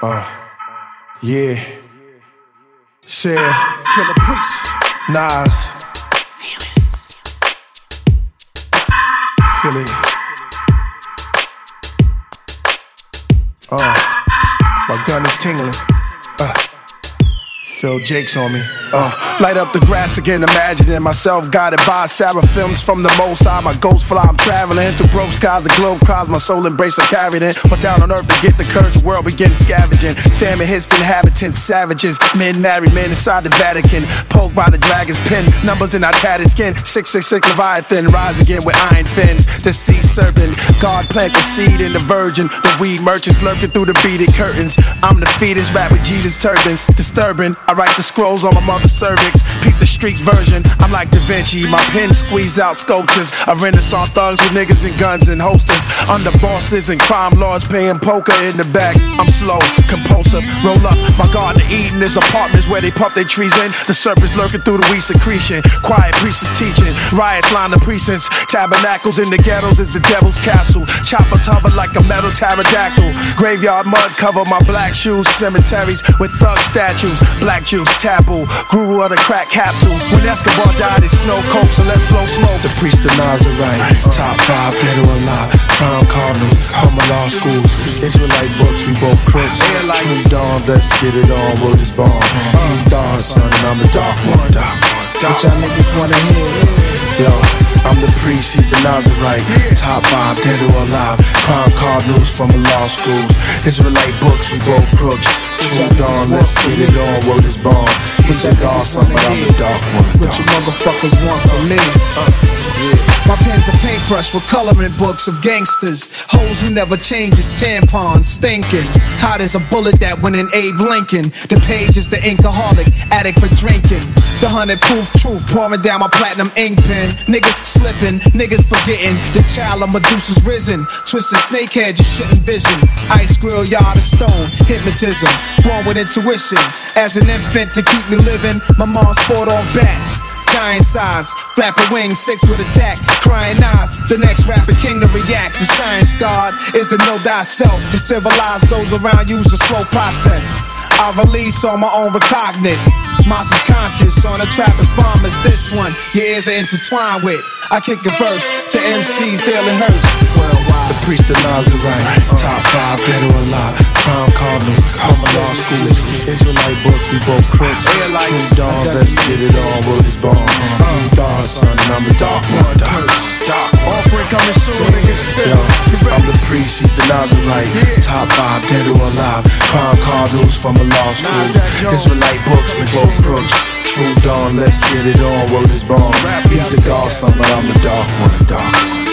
Uh, yeah. Said Killah Priest. Nas. Philly. Uh, my gun is tingling. Uh, Phil Jake's on me. Uh, light up the grass again, imagining myself guided by seraphims from the most high. My ghost fly, I'm traveling through broke skies, the globe cries, my soul embrace, I carried in. But down on earth to get the courage, the world begin scavenging. Famine hits inhabitants, savages, men married, men inside the Vatican. Poked by the dragon's pen, numbers in our tattered skin. 666 Leviathan, rise again with iron fins. The sea serpent, God plant the seed in the virgin. The weed merchants lurking through the beaded curtains. I'm the fetus, rap with Jesus turbans. Disturbing, I write the scrolls on my mother's cervix. Peep the street version, I'm like Da Vinci. My pen squeeze out sculptures. I renaissance thugs with niggas and guns and holsters. Under bosses and crime lords paying poker in the back. I'm slow, compulsive, roll up. My garden of Eden is apartments where they puff their trees in. The serpents lurking through the weed secretion. Quiet priests teaching. Riots line the precincts. Tabernacles in the ghettos is the devil's castle. Choppers hover like a metal pterodactyl. Graveyard mud cover my black shoes. Cemeteries with thug statues. Black juice taboo. Grew of the crack capsules. When Escobar died, it's snow coke, so let's blow smoke. The priest of Nazarite. Top five, dead or alive. Crown cardinals. From my law schools. Israelite books, we both crooks. True dawn, let's get it on. Word is born. He's dark, son, and I'm the dark one. Dark one. What y'all niggas wanna hear? Yo, I'm the priest, he's the Nazarite. Top five, dead or alive. Crown cardinals from the law schools. Israelite books, we both crooks. True dawn, let's get it on. Word is born. He's the dark son, but I'm the dark one. What you motherfuckers want from me? My pen's a paintbrush with coloring books of gangsters. Hoes who never changes, tampons stinking. Hot as a bullet that went in Abe Lincoln. The page is the inkaholic, addict for drinking. The hundred proof truth pouring down my platinum ink pen. Niggas slipping, niggas forgetting. The child of Medusa's risen. Twisted snakehead, you shouldn't vision. Ice grill, yard of stone, hypnotism. Born with intuition. As an infant to keep me living, my mom sport on bats. Giant size, flapping wings, six with attack, crying eyes. The next rapper king to react. The science god is to know thyself. To civilize those around you is a slow process. I release on my own recognizance. My subconscious on a trap as bomb as this one. Your ears are intertwined with. I kick a verse to MCs daily hurts. Worldwide. The priest of Nazarite. Top five, dead or alive. Crown cardinals. From the law schools. Israelite books, we both crooks. True dawn, let's get it on. Word is born. He's dark, son, and I'm the dark one. Dark Offering coming soon, niggas. Yo, I'm the priest, he's the Nazarite. Top five, dead or alive. Crown cardinals from the law schools. Israelite books, we both crooks. True dawn, let's get it on. Word is born. He's the God son, but I'm the dark one. Dark